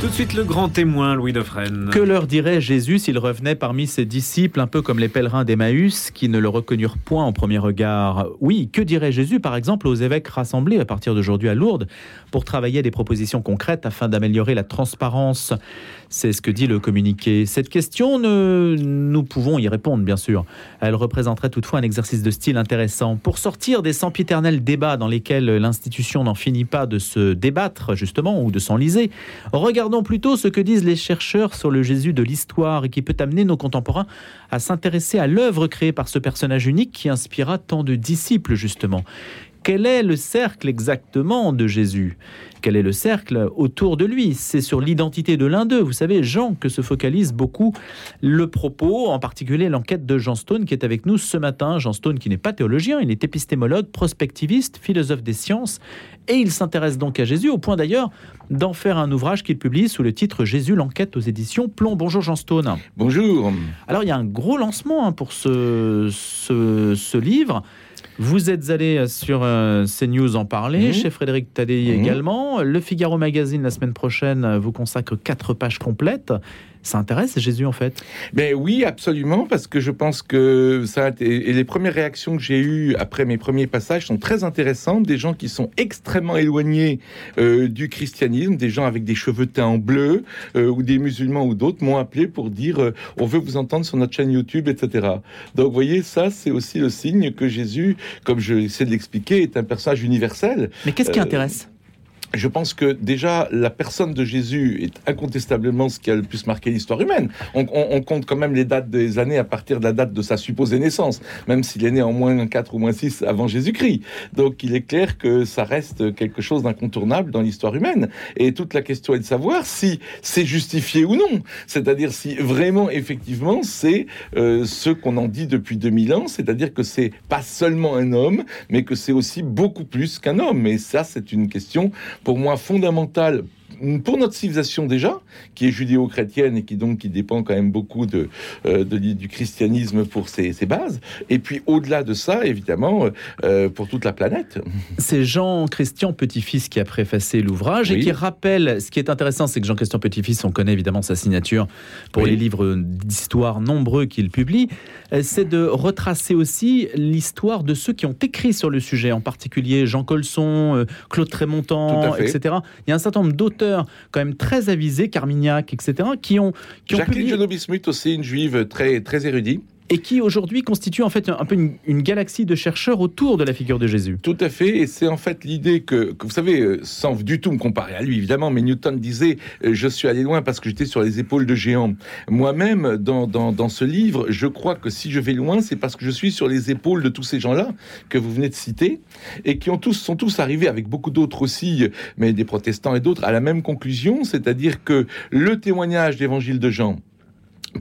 Tout de suite le grand témoin, Louis Dauphren. Que leur dirait Jésus s'il revenait parmi ses disciples, un peu comme les pèlerins d'Emmaüs, qui ne le reconnurent point en premier regard? Oui, que dirait Jésus, par exemple, aux évêques rassemblés à partir d'aujourd'hui à Lourdes, pour travailler des propositions concrètes afin d'améliorer la transparence? C'est ce que dit le communiqué. Cette question, nous pouvons y répondre, bien sûr. Elle représenterait toutefois un exercice de style intéressant. Pour sortir des sempiternels débats dans lesquels l'institution n'en finit pas de se débattre, justement, ou de s'enliser, regardons Regardons plutôt ce que disent les chercheurs sur le Jésus de l'histoire et qui peut amener nos contemporains à s'intéresser à l'œuvre créée par ce personnage unique qui inspira tant de disciples justement. Quel est le cercle exactement de Jésus? Quel est le cercle autour de lui? C'est sur l'identité de l'un d'eux. Vous savez, Jean, que se focalise beaucoup le propos, en particulier l'enquête de Jean Stone qui est avec nous ce matin. Jean Stone qui n'est pas théologien, il est épistémologue, prospectiviste, philosophe des sciences, et il s'intéresse donc à Jésus, au point d'ailleurs d'en faire un ouvrage qu'il publie sous le titre Jésus l'enquête aux éditions Plomb. Bonjour Jean Stone. Bonjour. Alors il y a un gros lancement hein, pour ce, ce livre. Vous êtes allé sur euh, CNews en parler, mmh. chez Frédéric Tadei mmh. également. Le Figaro Magazine, la semaine prochaine, vous consacre quatre pages complètes ça intéresse Jésus en fait? Ben oui, absolument, parce que je pense que ça et les premières réactions que j'ai eues après mes premiers passages sont très intéressantes. Des gens qui sont extrêmement éloignés euh, du christianisme, des gens avec des cheveux teints en bleu euh, ou des musulmans ou d'autres m'ont appelé pour dire euh, on veut vous entendre sur notre chaîne YouTube, etc. Donc vous voyez, ça c'est aussi le signe que Jésus, comme je essaie de l'expliquer, est un personnage universel. Mais qu'est-ce qui intéresse? Je pense que déjà la personne de Jésus est incontestablement ce qui a le plus marqué l'histoire humaine. On, compte quand même les dates des années à partir de la date de sa supposée naissance, même s'il est né en moins 4 ou moins 6 avant Jésus-Christ. Donc il est clair que ça reste quelque chose d'incontournable dans l'histoire humaine. Et toute la question est de savoir si c'est justifié ou non. C'est-à-dire si vraiment, effectivement, c'est euh, ce qu'on en dit depuis 2000 ans, c'est-à-dire que c'est pas seulement un homme, mais que c'est aussi beaucoup plus qu'un homme. Et ça, c'est une question pour moi fondamentale pour notre civilisation déjà, qui est judéo-chrétienne et qui donc qui dépend quand même beaucoup de, euh, du christianisme pour ses, bases, et puis au-delà de ça, évidemment, euh, pour toute la planète. C'est Jean-Christian Petit-Fils qui a préfacé l'ouvrage et qui rappelle, ce qui est intéressant, c'est que Jean-Christian Petit-Fils, on connaît évidemment sa signature pour les livres d'histoire nombreux qu'il publie, euh, c'est de retracer aussi l'histoire de ceux qui ont écrit sur le sujet, en particulier Jean Colson, Claude Trémontant, etc. Il y a un certain nombre d'auteurs quand même très avisés, Carmignac, etc., qui ont... Qui Jacqueline ont publié... aussi, une juive très, très érudite et qui aujourd'hui constitue en fait un peu une, galaxie de chercheurs autour de la figure de Jésus. Tout à fait, et c'est en fait l'idée que, vous savez, euh, sans du tout me comparer à lui évidemment, mais Newton disait euh, je suis allé loin parce que j'étais sur les épaules de géants. Moi-même, dans, dans, ce livre, je crois que si je vais loin, c'est parce que je suis sur les épaules de tous ces gens-là que vous venez de citer et qui ont tous sont tous arrivés avec beaucoup d'autres aussi, mais des protestants et d'autres à la même conclusion, c'est-à-dire que le témoignage d'évangile de Jean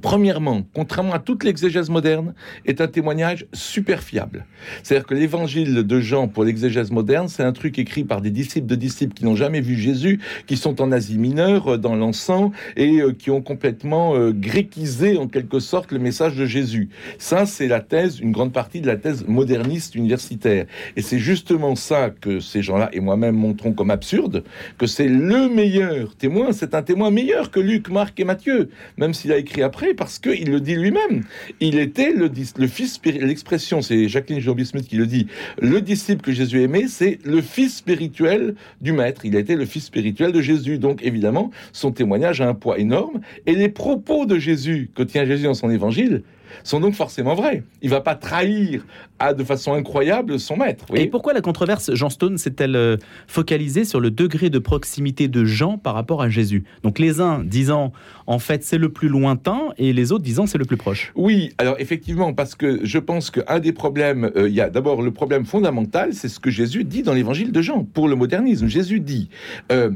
Premièrement, contrairement à toute l'exégèse moderne, est un témoignage super fiable. C'est-à-dire que l'évangile de Jean pour l'exégèse moderne, c'est un truc écrit par des disciples de disciples qui n'ont jamais vu Jésus, qui sont en Asie mineure, euh, dans l'encens, et euh, qui ont complètement euh, gréquisé en quelque sorte le message de Jésus. Ça, c'est la thèse, une grande partie de la thèse moderniste universitaire. Et c'est justement ça que ces gens-là et moi-même montrons comme absurde, que c'est le meilleur témoin, c'est un témoin meilleur que Luc, Marc et Matthieu, même s'il a écrit après parce qu'il le dit lui-même. Il était le, le fils, l'expression, c'est Jacqueline Joby Smith qui le dit, le disciple que Jésus aimait, c'est le fils spirituel du maître. Il a été le fils spirituel de Jésus. Donc, évidemment, son témoignage a un poids énorme. Et les propos de Jésus que tient Jésus dans son évangile, sont donc forcément vrais. Il va pas trahir à, de façon incroyable son maître. Et pourquoi la controverse, Jean Stone, s'est-elle euh, focalisée sur le degré de proximité de Jean par rapport à Jésus? Donc les uns disant en fait c'est le plus lointain et les autres disant c'est le plus proche. Oui, alors effectivement, parce que je pense qu'un des problèmes, euh, il y a d'abord le problème fondamental, c'est ce que Jésus dit dans l'évangile de Jean pour le modernisme. Jésus dit euh,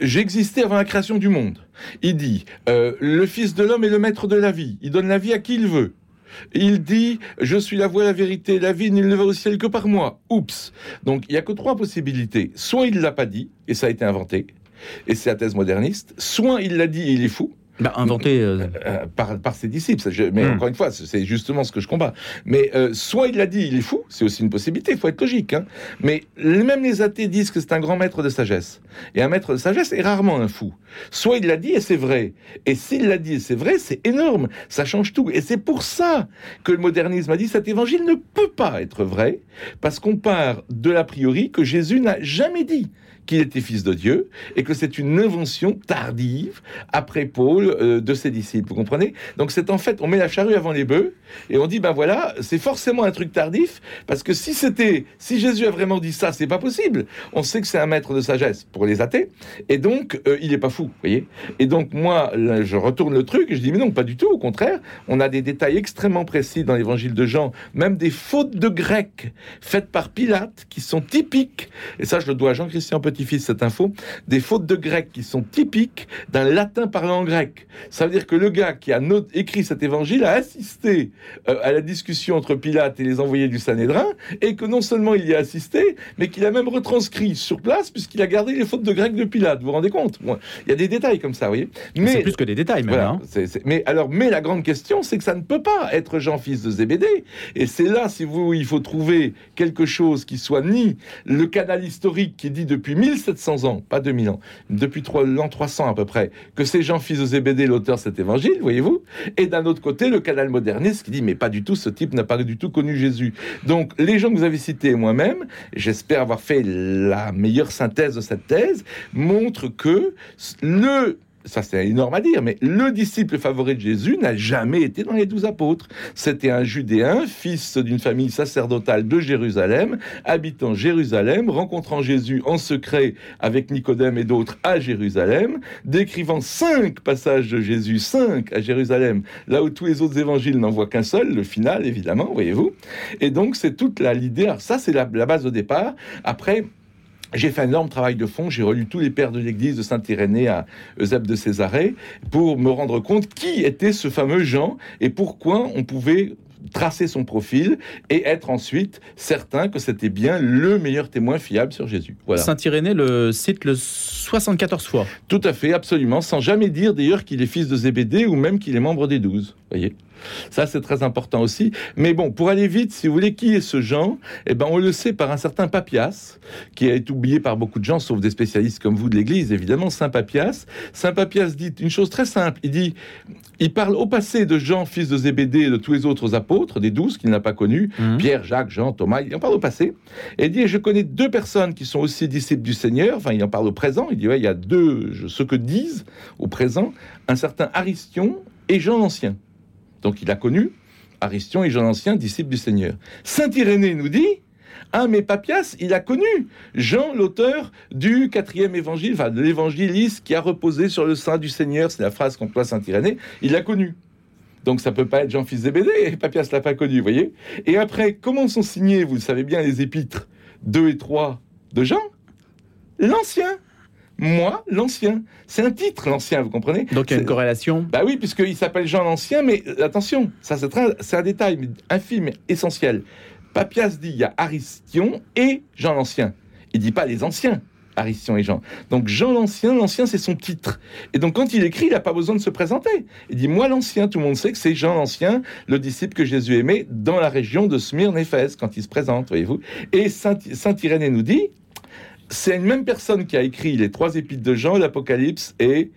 J'existais avant la création du monde. Il dit Le Fils de l'homme est le maître de la vie. Il donne la vie à qui il veut. Il dit Je suis la voie, la vérité, la vie, il ne va au ciel que par moi. Oups Donc il n'y a que trois possibilités. Soit il ne l'a pas dit, et ça a été inventé, et c'est la thèse moderniste. Soit il l'a dit et il est fou. Bah, inventé euh, par, par, ses disciples. mais Hmm. encore une fois, c'est justement ce que je combats. Mais euh, soit il l'a dit, il est fou, c'est aussi une possibilité, il faut être logique. hein. Mais même les athées disent que c'est un grand maître de sagesse. Et un maître de sagesse est rarement un fou. Soit il l'a dit et c'est vrai. Et s'il l'a dit et c'est vrai, c'est énorme. Ça change tout. Et c'est pour ça que le modernisme a dit cet évangile ne peut pas être vrai, parce qu'on part de l'a priori que Jésus n'a jamais dit qu'il était fils de Dieu et que c'est une invention tardive après Paul euh, de ses disciples. Vous comprenez? Donc c'est en fait, on met la charrue avant les bœufs et on dit ben voilà, c'est forcément un truc tardif parce que si c'était, si Jésus a vraiment dit ça, c'est pas possible. On sait que c'est un maître de sagesse pour les athées et donc euh, il est pas fou, vous voyez? Et donc moi, je retourne le truc et je dis mais non, pas du tout. Au contraire, on a des détails extrêmement précis dans l'Évangile de Jean, même des fautes de grec faites par Pilate qui sont typiques. Et ça, je le dois à Jean-Christian Petit-Fils cette info. Des fautes de grec qui sont typiques d'un latin parlant en grec. Ça veut dire que le gars qui a not- écrit cet évangile a assisté euh, à la discussion entre Pilate et les envoyés du Sanhédrin, et que non seulement il y a assisté, mais qu'il a même retranscrit sur place, puisqu'il a gardé les fautes de grec de Pilate. Vous vous rendez compte? Bon, Il y a des détails comme ça, vous voyez C'est plus que des détails, même. voilà, hein. Mais alors, mais la grande question, c'est que ça ne peut pas être Jean fils de Zébédée. Et c'est là, si vous, il faut trouver quelque chose qui soit ni le canal historique qui dit depuis 1700 ans, pas 2000 ans, depuis l'an 300 à peu près, que c'est Jean fils de Zébédée l'auteur de cet évangile, voyez-vous. Et d'un autre côté, le canal moderniste qui dit, mais pas du tout, ce type n'a pas du tout connu Jésus. Donc, les gens que vous avez cités moi-même, j'espère avoir fait la meilleure synthèse de cette thèse, montrent que le ça c'est énorme à dire, mais le disciple favori de Jésus n'a jamais été dans les douze apôtres. C'était un Judéen, fils d'une famille sacerdotale de Jérusalem, habitant Jérusalem, rencontrant Jésus en secret avec Nicodème et d'autres à Jérusalem, décrivant cinq passages de Jésus, cinq à Jérusalem, là où tous les autres évangiles n'en voient qu'un seul, le final évidemment, voyez-vous. Et donc c'est toute l'idée. Ça c'est la, la base au départ. Après. J'ai fait un énorme travail de fond, j'ai relu tous les pères de l'Église de Saint-Irénée à Eusèbe de Césarée pour me rendre compte qui était ce fameux Jean et pourquoi on pouvait tracer son profil et être ensuite certain que c'était bien le meilleur témoin fiable sur Jésus. Voilà. Saint-Irénée le cite le 74 fois. Tout à fait, absolument, sans jamais dire d'ailleurs qu'il est fils de Zébédée ou même qu'il est membre des douze. Voyez? Ça, c'est très important aussi. Mais bon, pour aller vite, si vous voulez, qui est ce Jean? Eh ben, on le sait par un certain Papias, qui a été oublié par beaucoup de gens, sauf des spécialistes comme vous de l'Église, évidemment, Saint Papias. Saint Papias dit une chose très simple. Il dit, il parle au passé de Jean, fils de Zébédée, et de tous les autres apôtres, des douze qu'il n'a pas connus, Mhm. Pierre, Jacques, Jean, Thomas. Il en parle au passé. Et il dit, je connais deux personnes qui sont aussi disciples du Seigneur. Enfin, il en parle au présent. Il dit, ouais, il y a deux, ce que disent au présent, un certain Aristion et Jean l'Ancien. Donc il a connu Aristion et Jean l'Ancien, disciples du Seigneur. Saint Irénée nous dit, ah mais Papias, il a connu Jean, l'auteur du quatrième évangile, enfin de l'évangéliste qui a reposé sur le sein du Seigneur, c'est la phrase qu'emploie Saint Irénée, il l'a connu. Donc ça peut pas être Jean fils Zébédée, et Papias l'a pas connu, voyez. Et après, comment sont signés, vous le savez bien, les épîtres 2 et 3 de Jean? L'Ancien moi, l'ancien. C'est un titre, l'ancien, vous comprenez Donc il y a une corrélation. bah oui, puisqu'il s'appelle Jean l'Ancien, mais attention, ça c'est un détail, mais infime, essentiel. Papias dit il y a Aristion et Jean l'Ancien. Il dit pas les anciens, Aristion et Jean. Donc Jean l'Ancien, l'Ancien c'est son titre. Et donc quand il écrit, il n'a pas besoin de se présenter. Il dit moi l'Ancien, tout le monde sait que c'est Jean l'Ancien, le disciple que Jésus aimait dans la région de Smyrne, Éphèse, quand il se présente, voyez-vous. Et Saint, Saint Irénée nous dit c'est une même personne qui a écrit les trois épîtres de Jean, l'Apocalypse et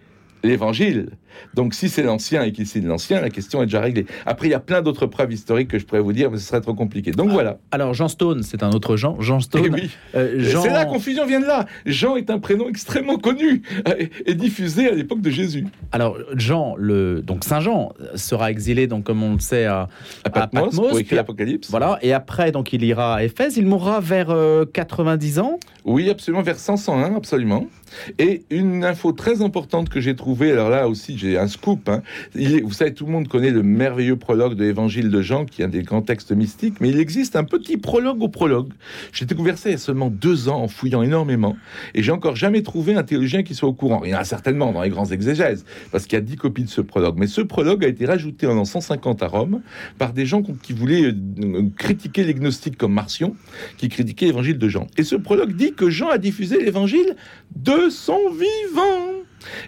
l'Évangile. Donc si c'est l'ancien et qu'il signe l'ancien, la question est déjà réglée. Après, il y a plein d'autres preuves historiques que je pourrais vous dire, mais ce serait trop compliqué. Donc voilà. Alors Jean Stone, c'est un autre Jean. Jean Stone. Eh oui. euh, Jean- C'est là, la confusion vient de là. Jean est un prénom extrêmement connu euh, et, diffusé à l'époque de Jésus. Alors Jean, le donc Saint Jean sera exilé donc comme on le sait à, À Patmos, Patmos, pour puis écrire à- l'Apocalypse. voilà et après donc il ira à Éphèse. Il mourra vers euh, 90 ans. Oui, absolument, vers 501, absolument. Et une info très importante que j'ai trouvée, alors là aussi j'ai un scoop, hein. Il est- vous savez, tout le monde connaît le merveilleux prologue de l'Évangile de Jean, qui est un des grands textes mystiques, mais il existe un petit prologue au prologue. J'ai découvert ça il y a seulement deux ans en fouillant énormément, et j'ai encore jamais trouvé un théologien qui soit au courant. Il y en a certainement dans les grands exégèses, parce qu'il y a dix copies de ce prologue. Mais ce prologue a été rajouté en l'an 150 à Rome par des gens qui voulaient euh, critiquer les gnostiques comme Marcion, qui critiquaient l'évangile de Jean. Et ce prologue dit que Jean a diffusé l'évangile de son vivant.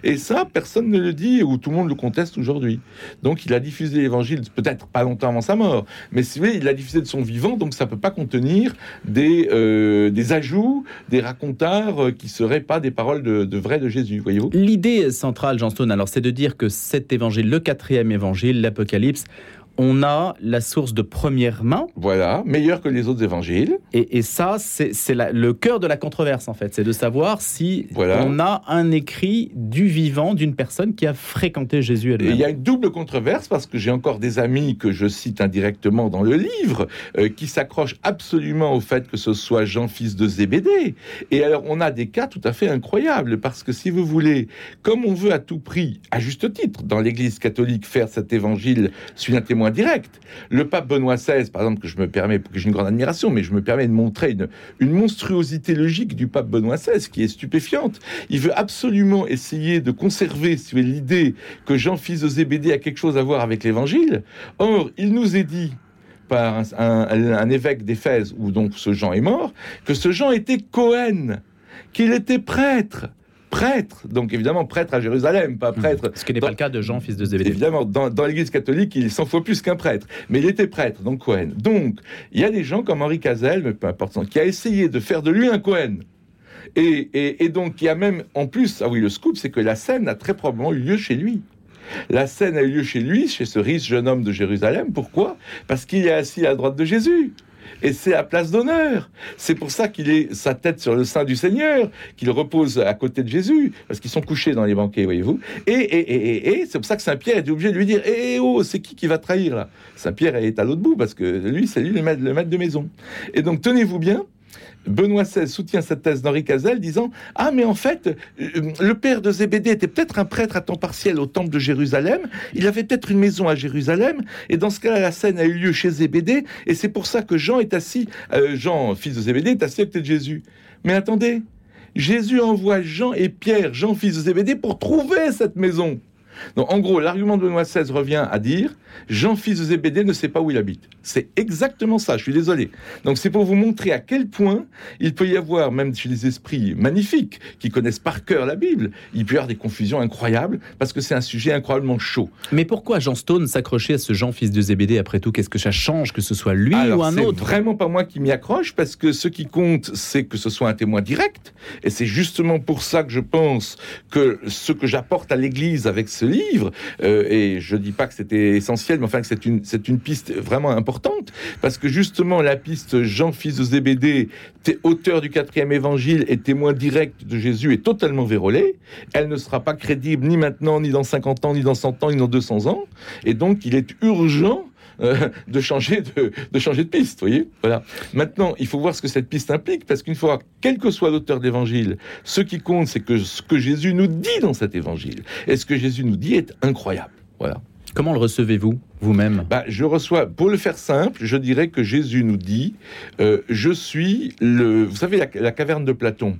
Et ça, personne ne le dit ou tout le monde le conteste aujourd'hui. Donc il a diffusé l'évangile, peut-être pas longtemps avant sa mort, mais si il l'a diffusé de son vivant, donc ça peut pas contenir des, euh, des ajouts, des racontards euh, qui seraient pas des paroles de, de vrai de Jésus, voyez-vous L'idée centrale, Jean Stone, alors c'est de dire que cet évangile, le quatrième évangile, l'Apocalypse, on a la source de première main. Voilà, meilleur que les autres évangiles. Et, et ça, c'est le cœur de la controverse, en fait. C'est de savoir si Voilà. on a un écrit du vivant d'une personne qui a fréquenté Jésus elle-même. il y a une double controverse parce que j'ai encore des amis que je cite indirectement dans le livre euh, qui s'accrochent absolument au fait que ce soit Jean fils de Zébédée. Et alors on a des cas tout à fait incroyables parce que si vous voulez, comme on veut à tout prix, à juste titre, dans l'Église catholique faire cet évangile suivant un témoin direct, le pape Benoît XVI, par exemple, que je me permets, que j'ai une grande admiration, mais je me permets de montrer une, monstruosité logique du pape Benoît XVI qui est stupéfiante. Il veut absolument essayer de conserver si l'idée que Jean, fils de Zébédée, a quelque chose à voir avec l'évangile. Or, il nous est dit par un, un- un évêque d'Éphèse, où donc ce Jean est mort, que ce Jean était Cohen, qu'il était prêtre. Prêtre, donc évidemment prêtre à Jérusalem, pas prêtre Ce qui n'est pas le cas de Jean, fils de Zébédée. Évidemment, dans, dans l'Église catholique, il 100 fois plus qu'un prêtre. Mais il était prêtre, donc Cohen. Donc, il y a des gens comme Henri Cazel, mais peu importe, qui a essayé de faire de lui un Cohen. Et, et, et donc, il y a même, en plus, ah oui, le scoop, c'est que la scène a très probablement eu lieu chez lui. La scène a eu lieu chez lui, chez ce riche jeune homme de Jérusalem. Pourquoi? Parce qu'il est assis à la droite de Jésus. Et c'est la place d'honneur. C'est pour ça qu'il est sa tête sur le sein du Seigneur, qu'il repose à côté de Jésus, parce qu'ils sont couchés dans les banquets, voyez-vous. Et, et, et, et, c'est pour ça que Saint-Pierre est obligé de lui dire Eh oh, c'est qui qui va trahir là? Saint-Pierre est à l'autre bout, parce que lui, c'est lui le maître de maison. Et donc, tenez-vous bien, Benoît XVI soutient cette thèse d'Henri Cazel, disant Ah, mais en fait, euh, le père de Zébédée était peut-être un prêtre à temps partiel au temple de Jérusalem. Il avait peut-être une maison à Jérusalem. Et dans ce cas-là, la scène a eu lieu chez Zébédée. Et c'est pour ça que Jean est assis, euh, Jean, fils de Zébédée, est assis à côté de Jésus. Mais attendez, Jésus envoie Jean et Pierre, Jean, fils de Zébédée, pour trouver cette maison. Donc, en gros, l'argument de Benoît XVI revient à dire Jean, fils de Zébédée, ne sait pas où il habite. C'est exactement ça, je suis désolé. Donc, c'est pour vous montrer à quel point il peut y avoir, même chez les esprits magnifiques qui connaissent par cœur la Bible, il peut y avoir des confusions incroyables parce que c'est un sujet incroyablement chaud. Mais pourquoi Jean Stone s'accrochait à ce Jean, fils de Zébédée après tout? Qu'est-ce que ça change que ce soit lui Alors, ou un c'est autre? vraiment pas moi qui m'y accroche parce que ce qui compte, c'est que ce soit un témoin direct. Et c'est justement pour ça que je pense que ce que j'apporte à l'Église avec ce livre, euh, et je dis pas que c'était essentiel, mais enfin que c'est une, une piste vraiment importante parce que justement la piste Jean, fils de Zébédée, auteur du quatrième évangile et témoin direct de Jésus est totalement vérolée. Elle ne sera pas crédible ni maintenant, ni dans 50 ans, ni dans 100 ans, ni dans 200 ans. Et donc, il est urgent euh, de changer de, de changer de piste, vous voyez? Voilà. Maintenant, il faut voir ce que cette piste implique, parce qu'une fois, quel que soit l'auteur de l'évangile, ce qui compte, c'est que ce que Jésus nous dit dans cet évangile, et ce que Jésus nous dit est incroyable. Voilà. Comment le recevez-vous vous-même? Bah, je reçois, pour le faire simple, je dirais que Jésus nous dit, euh, je suis le, vous savez, la, la caverne de Platon.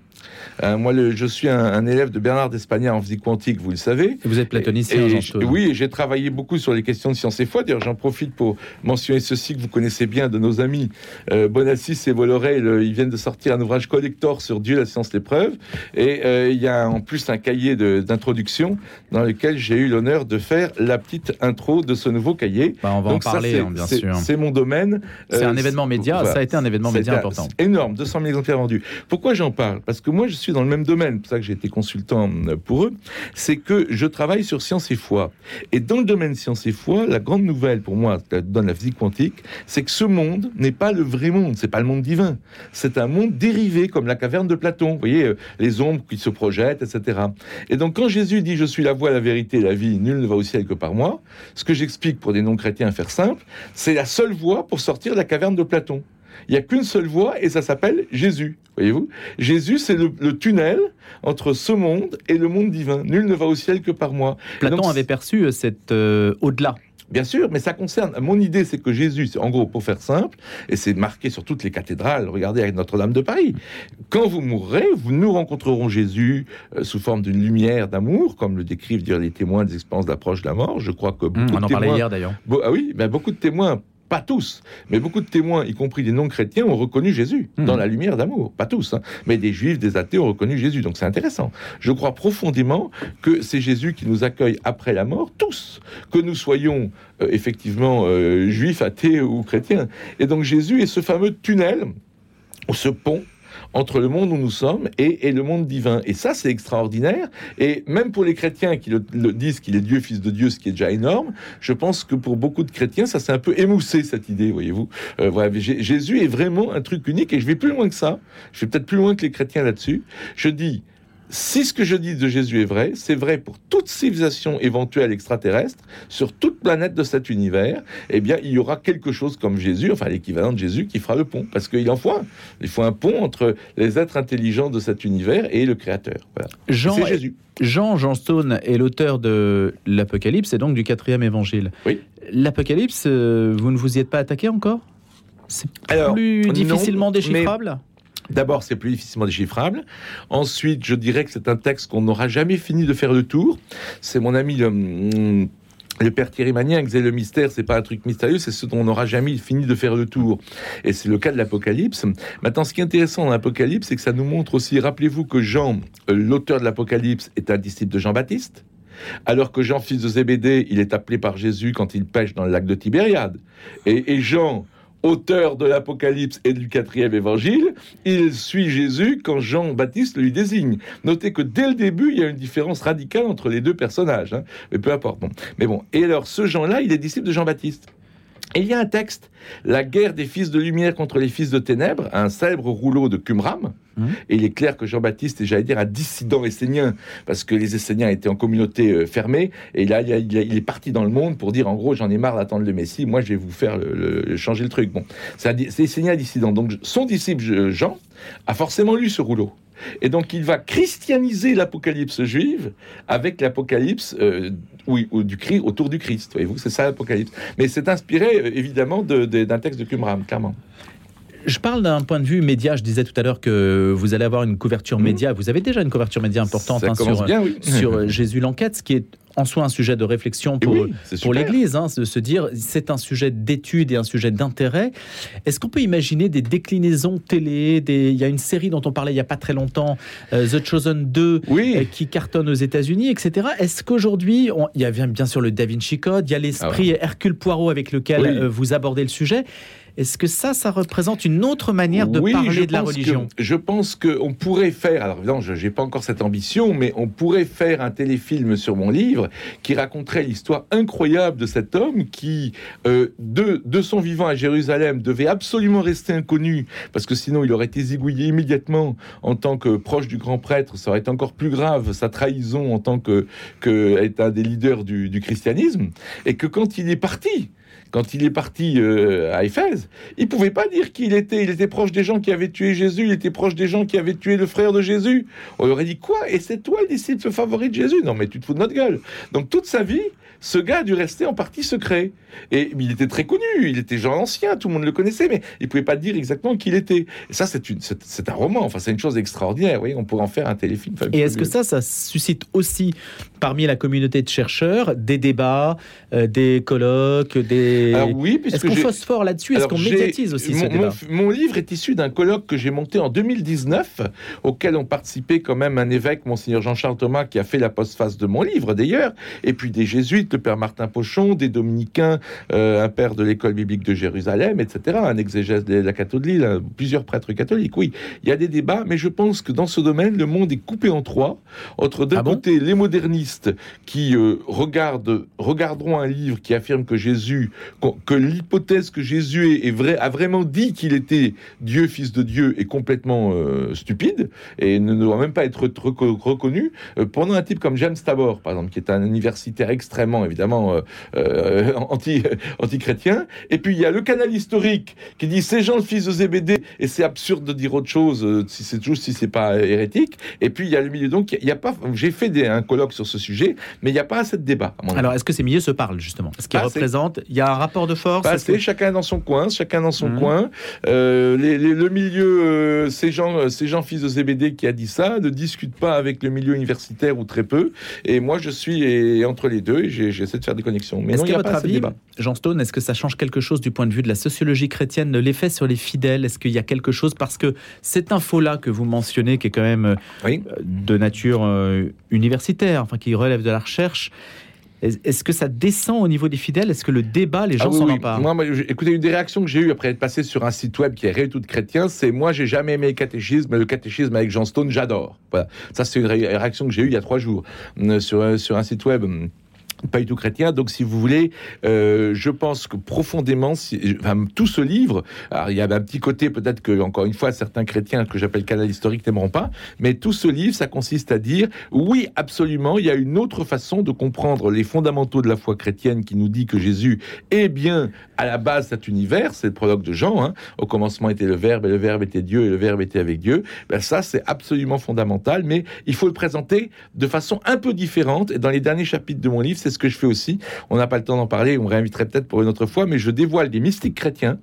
Euh, moi, le- je suis un, un élève de Bernard d'Espagna en physique quantique, vous le savez. Vous êtes platonicien, Et- et-. Oui, j'ai travaillé beaucoup sur les questions de science et foi. D'ailleurs, j'en profite pour mentionner ceci que vous connaissez bien de nos amis euh, Bonassis et Bolloré. Le- Ils viennent de sortir un ouvrage collector sur Dieu, la science, l'épreuve. Et euh, il y a en plus un cahier de- d'introduction dans lequel j'ai eu l'honneur de faire la petite intro de ce nouveau cahier. Bah, on va Donc en parler, hein, bien sûr. C'est mon domaine. C'est Euh, un événement média, voilà. ça a été un événement média important. Énorme, 200 000 exemplaires vendus. Pourquoi j'en parle? Parce que moi, je suis dans le même domaine, c'est pour ça que j'ai été consultant euh, pour eux, c'est que je travaille sur science et foi. Et dans le domaine science et foi, la grande nouvelle pour moi, dans la physique quantique, c'est que ce monde n'est pas le vrai monde, c'est pas le monde divin. C'est un monde dérivé, comme la caverne de Platon. Vous voyez, euh, les ombres qui se projettent, etc. Et donc, quand Jésus dit Je suis la voie, la vérité la vie, nul ne va au ciel que par moi, ce que j'explique pour des non-chrétiens faire simple, c'est la seule voie pour sortir de la caverne de Platon. Il n'y a qu'une seule voie et ça s'appelle Jésus. Voyez-vous? Jésus, c'est le, le tunnel entre ce monde et le monde divin. Nul ne va au ciel que par moi. Platon donc, avait perçu euh, cette euh, au-delà. Bien sûr, mais ça concerne. Mon idée, c'est que Jésus, en gros, pour faire simple, et c'est marqué sur toutes les cathédrales, regardez avec Notre-Dame de Paris, quand vous mourrez, vous nous rencontrerons Jésus euh, sous forme d'une lumière d'amour, comme le décrivent dire les témoins des expériences d'approche de la mort. Je crois que beaucoup Hum, on de en parlait hier d'ailleurs. Ah oui, ben beaucoup de témoins pas tous, mais beaucoup de témoins, y compris des non-chrétiens, ont reconnu Jésus Mhm. dans la lumière d'amour. Pas tous, hein, mais des juifs, des athées ont reconnu Jésus. Donc c'est intéressant. Je crois profondément que c'est Jésus qui nous accueille après la mort, tous, que nous soyons euh, effectivement euh, juifs, athées ou chrétiens. Et donc Jésus est ce fameux tunnel, ou ce pont entre le monde où nous sommes et, et le monde divin. Et ça, c'est extraordinaire. Et même pour les chrétiens qui le, le disent qu'il est Dieu, fils de Dieu, ce qui est déjà énorme, je pense que pour beaucoup de chrétiens, ça s'est un peu émoussé, cette idée, voyez-vous. Euh, voilà, Jésus est vraiment un truc unique et je vais plus loin que ça. Je vais peut-être plus loin que les chrétiens là-dessus. Je dis, si ce que je dis de Jésus est vrai, c'est vrai pour toute civilisation éventuelle extraterrestre, sur toute planète de cet univers, eh bien, il y aura quelque chose comme Jésus, enfin l'équivalent de Jésus, qui fera le pont. Parce qu'il en faut un. Il faut un pont entre les êtres intelligents de cet univers et le Créateur. Voilà. Jean, C'est Jésus. Jean, Jean Stone est l'auteur de l'Apocalypse et donc du quatrième évangile. Oui. L'Apocalypse, euh, vous ne vous y êtes pas attaqué encore? C'est Alors, plus non, difficilement mais- déchiffrable? D'abord, c'est plus difficilement déchiffrable. Ensuite, je dirais que c'est un texte qu'on n'aura jamais fini de faire le tour. C'est mon ami le, père Thierry Magnin disait le mystère, c'est pas un truc mystérieux, c'est ce dont on n'aura jamais fini de faire le tour. Et c'est le cas de l'Apocalypse. Maintenant, ce qui est intéressant dans l'Apocalypse, c'est que ça nous montre aussi, rappelez-vous que Jean, euh, l'auteur de l'Apocalypse, est un disciple de Jean-Baptiste. Alors que Jean, fils de Zébédée, il est appelé par Jésus quand il pêche dans le lac de Tibériade. Et Jean, auteur de l'Apocalypse et du quatrième évangile, il suit Jésus quand Jean-Baptiste lui désigne. Notez que dès le début, il y a une différence radicale entre les deux personnages. hein. Mais peu importe. Bon. Mais bon. Et alors, ce Jean-là, il est disciple de Jean-Baptiste. Et il y a un texte, La guerre des fils de lumière contre les fils de ténèbres, un célèbre rouleau de Qumran. Mhm. Et il est clair que Jean-Baptiste est, j'allais dire, un dissident essénien, parce que les Esséniens étaient en communauté euh, fermée. Et là, il, a- il a- il est parti dans le monde pour dire, en gros, j'en ai marre d'attendre le Messie, moi, je vais vous faire le- le- changer le truc. Bon, c'est Essénien dissident. Donc, son disciple Jean a forcément lu ce rouleau. Et donc, il va christianiser l'Apocalypse juive avec l'Apocalypse euh, oui, au- du autour du Christ. Voyez-vous, c'est ça l'Apocalypse. Mais c'est inspiré, euh, évidemment, de- de- d'un texte de Qumran, clairement. Je parle d'un point de vue média. Je disais tout à l'heure que vous allez avoir une couverture Mhm. média. Vous avez déjà une couverture média importante hein, sur, bien, oui. sur euh, Jésus l'enquête, ce qui est en soi un sujet de réflexion Et pour, oui, l'Église, hein, se, se dire c'est un sujet d'étude et un sujet d'intérêt. Est-ce qu'on peut imaginer des déclinaisons télé des... Il y a une série dont on parlait il n'y a pas très longtemps, euh, The Chosen 2, Oui. euh, qui cartonne aux États-Unis, etc. Est-ce qu'aujourd'hui, on- il y a bien, bien sûr le Da Vinci Code, il y a l'esprit Hercule Poirot avec lequel Ah Oui. euh, vous abordez le sujet. Est-ce que ça, ça représente une autre manière de Oui, parler de la religion que- Je pense qu'on pourrait faire, alors évidemment, je n'ai pas encore cette ambition, mais on pourrait faire un téléfilm sur mon livre qui raconterait l'histoire incroyable de cet homme qui, euh, de, de son vivant à Jérusalem, devait absolument rester inconnu, parce que sinon il aurait été zigouillé immédiatement en tant que proche du grand prêtre. Ça aurait été encore plus grave, sa trahison en tant que, que être un des leaders du, du christianisme. Et que quand il est parti, quand il est parti euh, à Éphèse, il pouvait pas dire qui il était. Il était proche des gens qui avaient tué Jésus. Il était proche des gens qui avaient tué le frère de Jésus. On lui aurait dit quoi? Et c'est toi le disciple favori de Jésus? Non, mais tu te fous de notre gueule. Donc toute sa vie, ce gars a dû rester en partie secret. Et il était très connu. Il était genre ancien. Tout le monde le connaissait, mais il pouvait pas dire exactement qui il était. Et ça, c'est une, c'est, c'est un roman. Enfin, c'est une chose extraordinaire. Oui, on pourrait en faire un téléfilm. Et est-ce que ça, ça suscite aussi parmi la communauté de chercheurs des débats, euh, des colloques, des... Oui, Est-ce qu'on phosphore là-dessus? Est-ce qu'on médiatise aussi ce mon, débat? mon- mon livre est issu d'un colloque que j'ai monté en 2019, auquel ont participé quand même un évêque, Monseigneur Jean-Charles Thomas, qui a fait la postface de mon livre d'ailleurs, et puis des jésuites, le père Martin Pochon, des dominicains, euh, un père de l'école biblique de Jérusalem, etc., un exégèse de la catholique, plusieurs prêtres catholiques. Oui, il y a des débats, mais je pense que dans ce domaine, le monde est coupé en trois, entre d'un Ah bon? côté les modernistes qui euh, regardent, regarderont un livre qui affirme que Jésus que l'hypothèse que Jésus est, vrai, a vraiment dit qu'il était Dieu, fils de Dieu, est complètement euh, stupide et ne doit même pas être reco- reconnu. Euh, pendant un type comme James Tabor, par exemple, qui est un universitaire extrêmement, évidemment, euh, anti, anti-chrétien. Et puis il y a le canal historique qui dit c'est Jean le fils de Zébédée et c'est absurde de dire autre chose si c'est juste si c'est pas hérétique. Et puis il y a le milieu. Donc il y a pas. J'ai fait des, un colloque sur ce sujet, mais il n'y a pas assez de débat. à mon avis. Alors, est-ce que ces milieux se parlent justement? Ce qui Ah, représente, il y a rapport de force Passer chacun dans son coin, chacun dans son Mhm. coin. Euh, les- les- le milieu, euh, ces gens, ces gens fils de ZBD qui a dit ça, ne discutent pas avec le milieu universitaire ou très peu. Et moi, je suis eh, entre les deux et j'ai- j'essaie de faire des connexions. Mais Est-ce qu'à a votre pas avis. Jean Stone, est-ce que ça change quelque chose du point de vue de la sociologie chrétienne, de l'effet sur les fidèles? Est-ce qu'il y a quelque chose? Parce que cette info-là que vous mentionnez, qui est quand même euh, Oui. de nature euh, universitaire, enfin qui relève de la recherche, est-ce que ça descend au niveau des fidèles? Est-ce que le débat, les gens Ah oui, s'en oui. emparent? Moi, écoutez, une des réactions que j'ai eues après être passé sur un site web qui est Rétout de chrétiens, c'est moi, j'ai jamais aimé le catéchisme, mais le catéchisme avec Jean Stone, j'adore. Voilà. Ça, c'est une ré- réaction que j'ai eue il y a trois jours euh, sur, un- sur un site web. Pas du tout chrétien, donc si vous voulez, euh, je pense que profondément, si, enfin, tout ce livre, il y a un petit côté peut-être que encore une fois certains chrétiens que j'appelle canal historique n'aimeront pas, mais tout ce livre, ça consiste à dire oui, absolument, il y a une autre façon de comprendre les fondamentaux de la foi chrétienne qui nous dit que Jésus est bien à la base cet univers, c'est le prologue de Jean, hein. au commencement était le Verbe, et le Verbe était Dieu, et le Verbe était avec Dieu. Ben ça, c'est absolument fondamental, mais il faut le présenter de façon un peu différente. Et dans les derniers chapitres de mon livre, c'est ce que je fais aussi. On n'a pas le temps d'en parler, on réinviterait peut-être pour une autre fois, mais je dévoile des mystiques chrétiens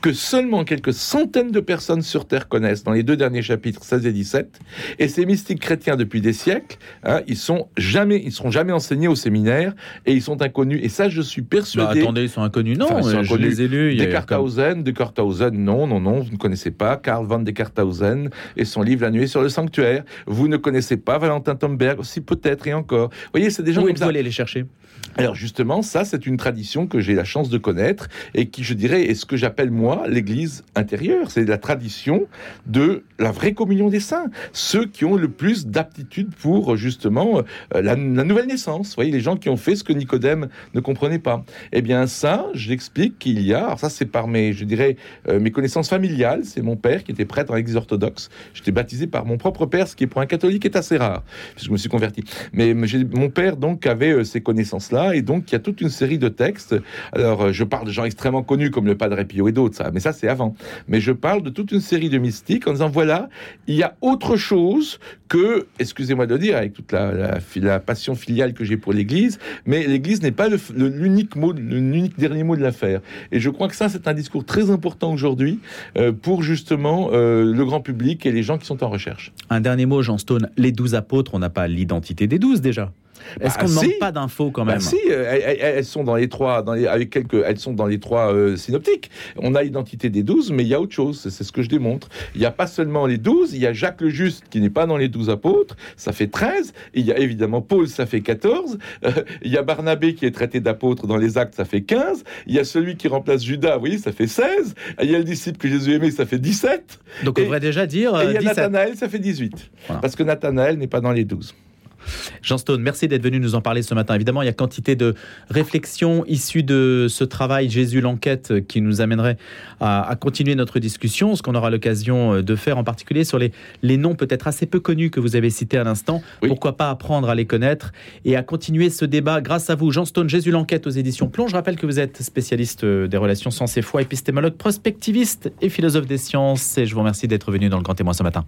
que seulement quelques centaines de personnes sur Terre connaissent dans les deux derniers chapitres 16 et 17. Et ces mystiques chrétiens, depuis des siècles, hein, ils sont jamais, ils seront jamais enseignés au séminaire et ils sont inconnus. Et ça, je suis Bah, persuadé. Attendez, ils sont inconnus. Non, Enfin, ils sont euh, je inconnus. les ai lus. comme- Descartausen, Descartausen, non, non, non, vous ne connaissez pas. Karl van Descartausen et son livre La nuée sur le sanctuaire. Vous ne connaissez pas Valentin Tomberg, aussi peut-être et encore. Vous voyez, c'est des gens Où comme ça. allé les chercher? Alors justement, ça, c'est une tradition que j'ai la chance de connaître et qui, je dirais, est ce que j'appelle moi l'Église intérieure. C'est la tradition de la vraie communion des saints. Ceux qui ont le plus d'aptitude pour justement euh, la, nouvelle naissance. Voyez, les gens qui ont fait ce que Nicodème ne comprenait pas. Eh bien, ça, j'explique qu'il y a. Alors ça, c'est par mes, je dirais, euh, mes connaissances familiales. C'est mon père qui était prêtre dans l'Église orthodoxe. J'étais baptisé par mon propre père, ce qui pour un catholique est assez rare, puisque je me suis converti. Mais mon père donc avait euh, ces connaissances-là, et donc il y a toute une série de textes. Alors je parle de gens extrêmement connus comme le Padre Pio et d'autres, mais ça c'est avant. Mais je parle de toute une série de mystiques en disant voilà, il y a autre chose que, excusez-moi de le dire, avec toute la, passion filiale que j'ai pour l'Église, mais l'Église n'est pas l'unique mot, l'unique dernier mot de l'affaire. Et je crois que ça c'est un discours très important aujourd'hui euh, pour justement euh, le grand public et les gens qui sont en recherche. Un dernier mot, Jean Stone. Les douze apôtres, on n'a pas l'identité des douze déjà. Est-ce Bah, qu'on ne si. manque pas d'infos quand Bah même si, euh, elles, sont dans les trois, dans les, avec quelques, elles sont dans les trois euh, synoptiques. On a l'identité des douze, mais il y a autre chose. C'est- ce que je démontre. Il n'y a pas seulement les douze. Il y a Jacques le Juste qui n'est pas dans les douze apôtres. Ça fait 13. Il y a évidemment Paul, ça fait 14. Euh, il y a Barnabé qui est traité d'apôtre dans les Actes, ça fait 15. Il y a celui qui remplace Judas, vous voyez, ça fait 16. Il y a le disciple que Jésus aimait, ça fait 17. Donc on Et- devrait déjà dire Et euh, il y a 17. Nathanaël, ça fait 18. Voilà. Parce que Nathanaël n'est pas dans les douze. Jean Stone, merci d'être venu nous en parler ce matin. Évidemment, il y a quantité de réflexions issues de ce travail Jésus l'enquête qui nous amènerait à, à continuer notre discussion, ce qu'on aura l'occasion euh, de faire en particulier sur les, les noms peut-être assez peu connus que vous avez cités à l'instant. Oui. Pourquoi pas apprendre à les connaître et à continuer ce débat grâce à vous, Jean Stone, Jésus l'enquête aux éditions Plomb. Je rappelle que vous êtes spécialiste euh, des relations sciences et foi, épistémologue, prospectiviste et philosophe des sciences. Et je vous remercie d'être venu dans le Grand Témoin ce matin.